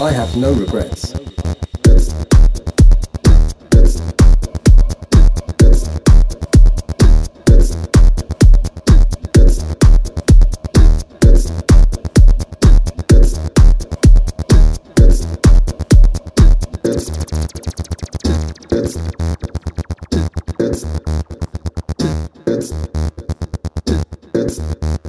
I have no regrets. Up, up,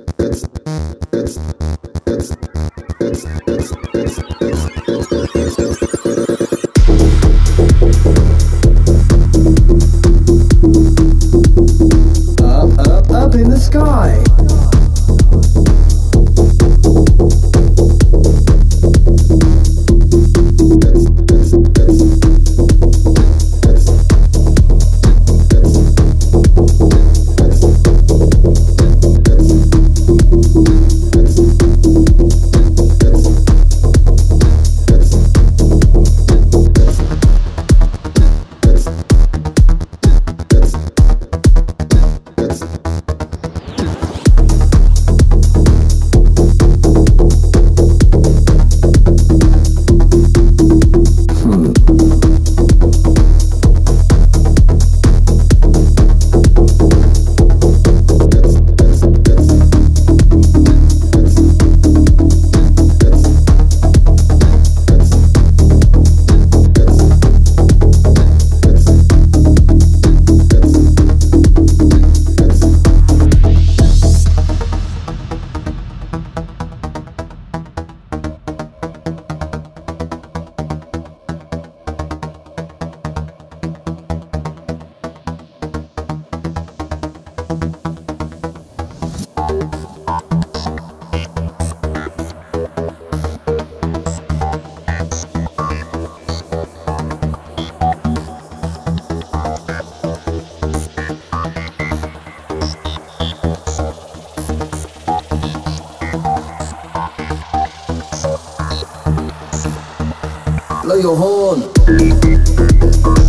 up in the sky. Blow your horn.